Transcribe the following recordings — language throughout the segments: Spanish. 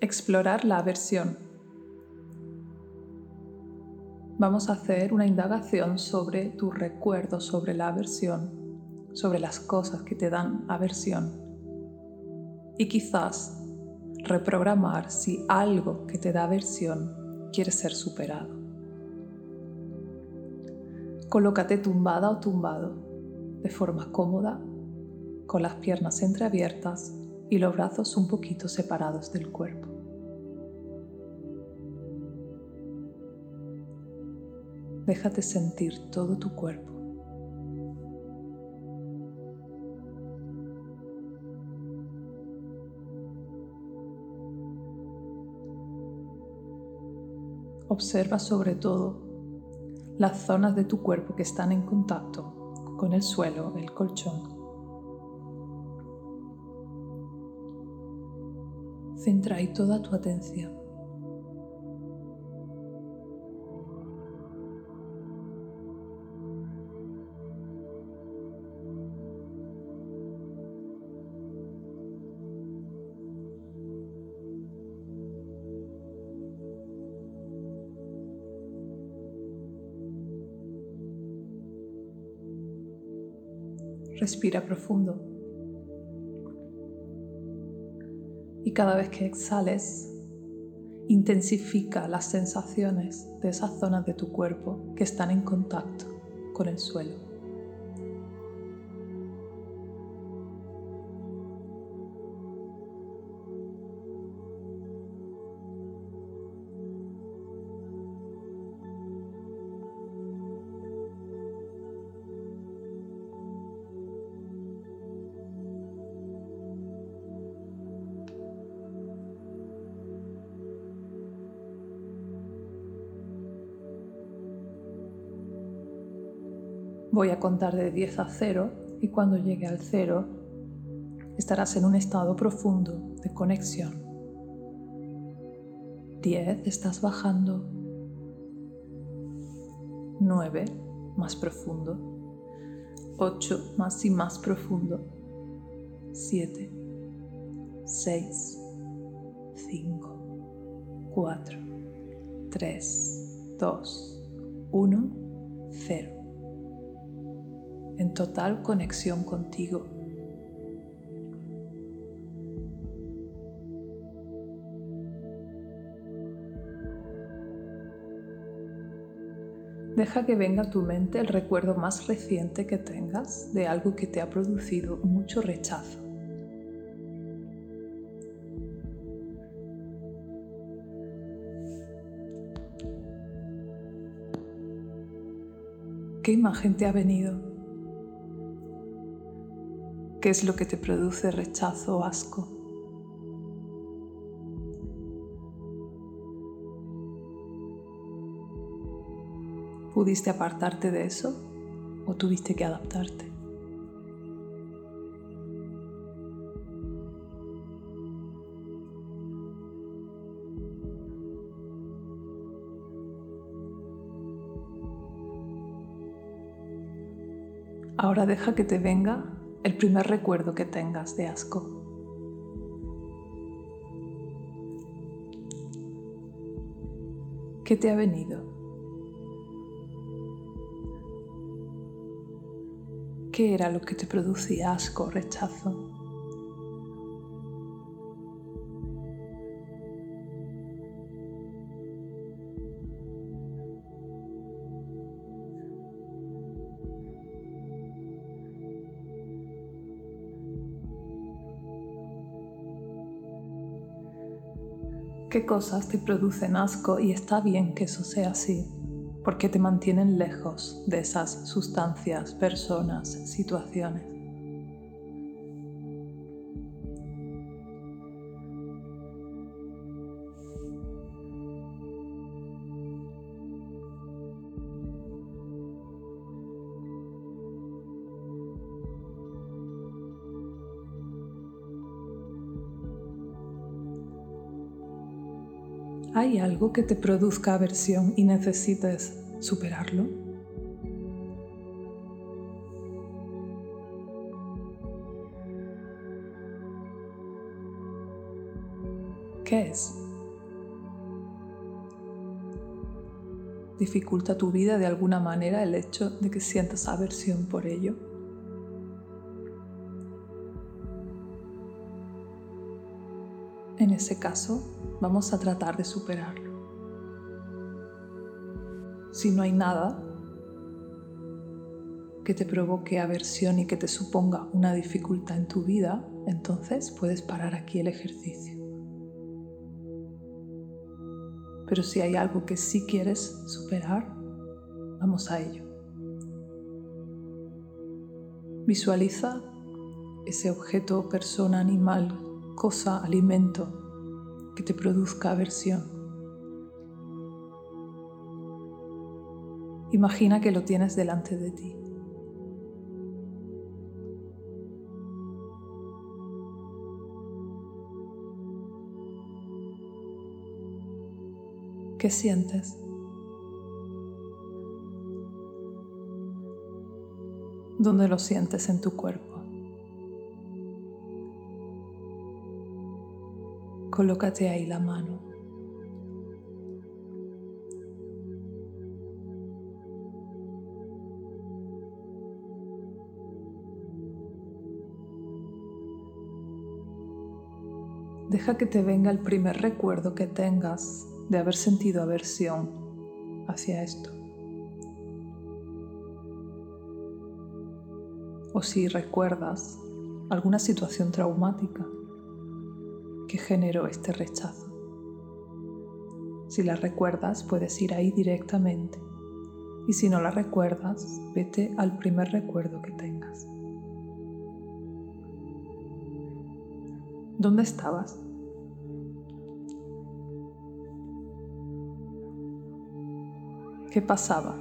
Explorar la aversión. Vamos a hacer una indagación sobre tus recuerdos sobre la aversión, sobre las cosas que te dan aversión y quizás reprogramar si algo que te da aversión quiere ser superado. Colócate tumbada o tumbado de forma cómoda, con las piernas entreabiertas y los brazos un poquito separados del cuerpo. Déjate sentir todo tu cuerpo. Observa sobre todo las zonas de tu cuerpo que están en contacto con el suelo, el colchón. Centra toda tu atención. Respira profundo. Cada vez que exhales, intensifica las sensaciones de esas zonas de tu cuerpo que están en contacto con el suelo. Voy a contar de 10 a 0 y cuando llegue al 0 estarás en un estado profundo de conexión. 10, estás bajando. 9, más profundo. 8, más y más profundo. 7, 6, 5, 4, 3, 2, 1, 0 en total conexión contigo. Deja que venga a tu mente el recuerdo más reciente que tengas de algo que te ha producido mucho rechazo. ¿Qué imagen te ha venido? ¿Qué es lo que te produce rechazo o asco? ¿Pudiste apartarte de eso o tuviste que adaptarte? Ahora deja que te venga el primer recuerdo que tengas de asco. ¿Qué te ha venido? ¿Qué era lo que te producía asco rechazo? Qué cosas te producen asco y está bien que eso sea así, porque te mantienen lejos de esas sustancias, personas, situaciones. ¿Hay algo que te produzca aversión y necesites superarlo? ¿Qué es? ¿Dificulta tu vida de alguna manera el hecho de que sientas aversión por ello? En ese caso, vamos a tratar de superarlo. Si no hay nada que te provoque aversión y que te suponga una dificultad en tu vida, entonces puedes parar aquí el ejercicio. Pero si hay algo que sí quieres superar, vamos a ello. Visualiza ese objeto, persona, animal, cosa, alimento que te produzca aversión. Imagina que lo tienes delante de ti. ¿Qué sientes? ¿Dónde lo sientes en tu cuerpo? Colócate ahí la mano. Deja que te venga el primer recuerdo que tengas de haber sentido aversión hacia esto. O si recuerdas alguna situación traumática que generó este rechazo. Si la recuerdas, puedes ir ahí directamente. Y si no la recuerdas, vete al primer recuerdo que tengas. ¿Dónde estabas? ¿Qué pasaba?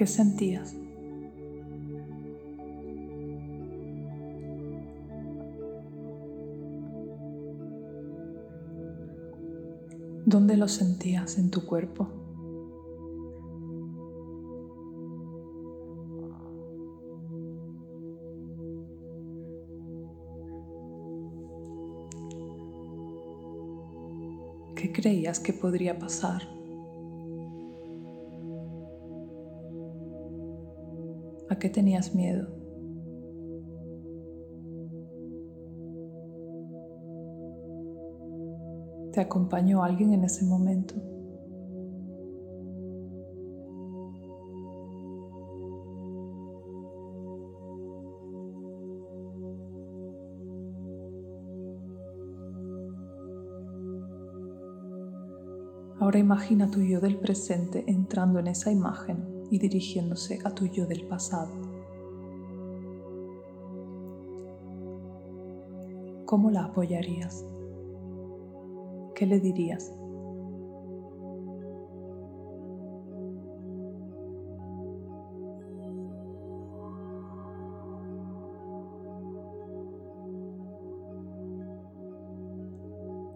¿Qué sentías? ¿Dónde lo sentías en tu cuerpo? ¿Qué creías que podría pasar? ¿A qué tenías miedo? ¿Te acompañó alguien en ese momento? Ahora imagina tu yo del presente entrando en esa imagen y dirigiéndose a tu yo del pasado. ¿Cómo la apoyarías? ¿Qué le dirías?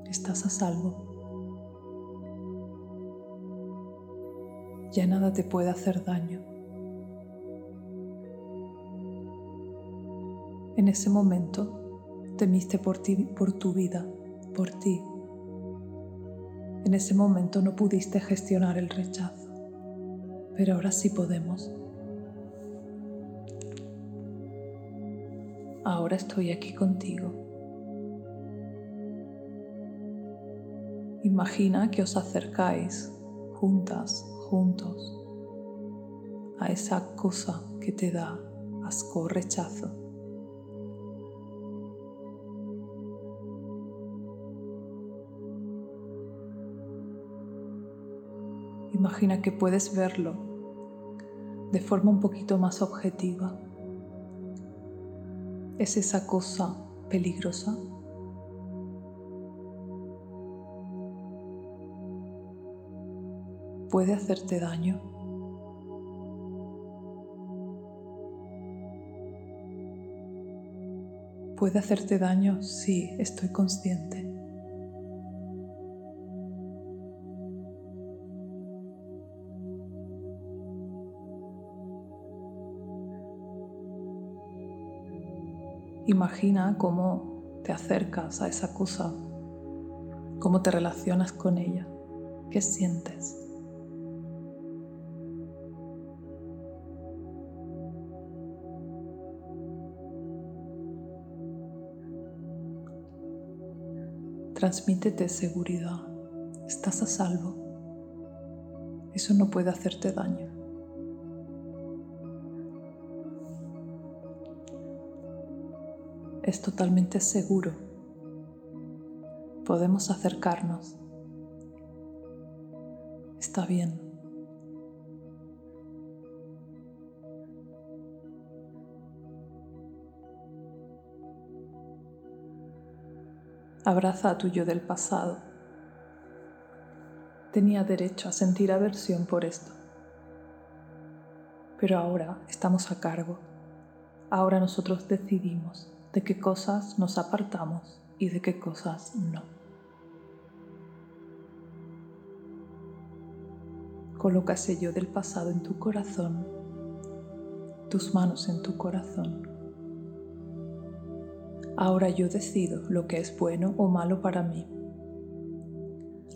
Estás a salvo. Ya nada te puede hacer daño. En ese momento temiste por ti, por tu vida, por ti. En ese momento no pudiste gestionar el rechazo, pero ahora sí podemos. Ahora estoy aquí contigo. Imagina que os acercáis juntas juntos a esa cosa que te da asco rechazo. Imagina que puedes verlo de forma un poquito más objetiva. ¿Es esa cosa peligrosa? puede hacerte daño. Puede hacerte daño si estoy consciente. Imagina cómo te acercas a esa cosa, cómo te relacionas con ella, qué sientes. Transmítete seguridad. Estás a salvo. Eso no puede hacerte daño. Es totalmente seguro. Podemos acercarnos. Está bien. Abraza a tu yo del pasado. Tenía derecho a sentir aversión por esto. Pero ahora estamos a cargo. Ahora nosotros decidimos de qué cosas nos apartamos y de qué cosas no. Coloca ese yo del pasado en tu corazón, tus manos en tu corazón Ahora yo decido lo que es bueno o malo para mí.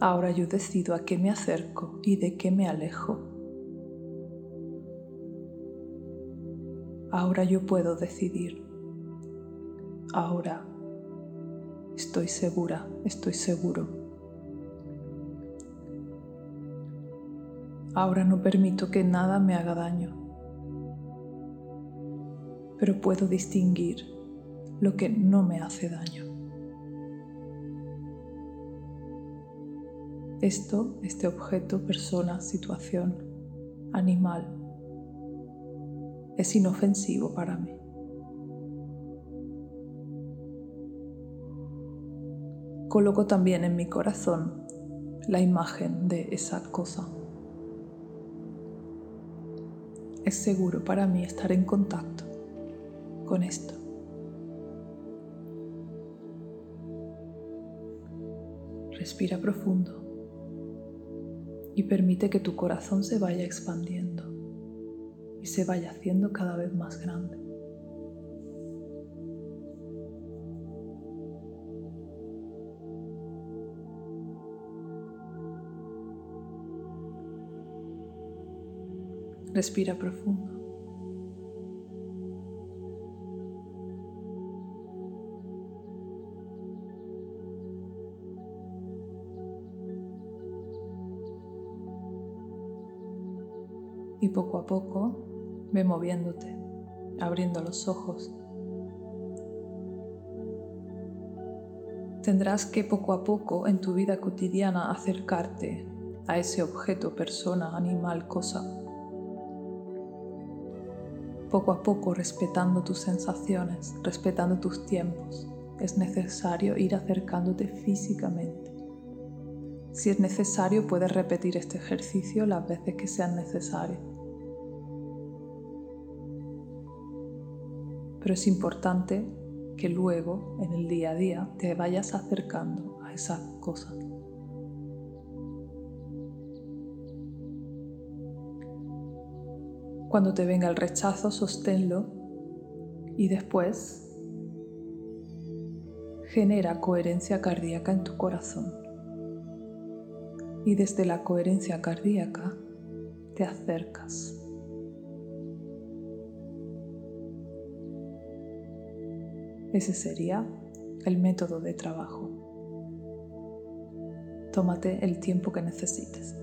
Ahora yo decido a qué me acerco y de qué me alejo. Ahora yo puedo decidir. Ahora estoy segura, estoy seguro. Ahora no permito que nada me haga daño, pero puedo distinguir lo que no me hace daño. Esto, este objeto, persona, situación, animal, es inofensivo para mí. Coloco también en mi corazón la imagen de esa cosa. Es seguro para mí estar en contacto con esto. Respira profundo y permite que tu corazón se vaya expandiendo y se vaya haciendo cada vez más grande. Respira profundo. Poco a poco ve moviéndote, abriendo los ojos. Tendrás que poco a poco en tu vida cotidiana acercarte a ese objeto, persona, animal, cosa. Poco a poco respetando tus sensaciones, respetando tus tiempos, es necesario ir acercándote físicamente. Si es necesario, puedes repetir este ejercicio las veces que sean necesarias. Pero es importante que luego, en el día a día, te vayas acercando a esa cosa. Cuando te venga el rechazo, sosténlo y después genera coherencia cardíaca en tu corazón. Y desde la coherencia cardíaca te acercas Ese sería el método de trabajo. Tómate el tiempo que necesites.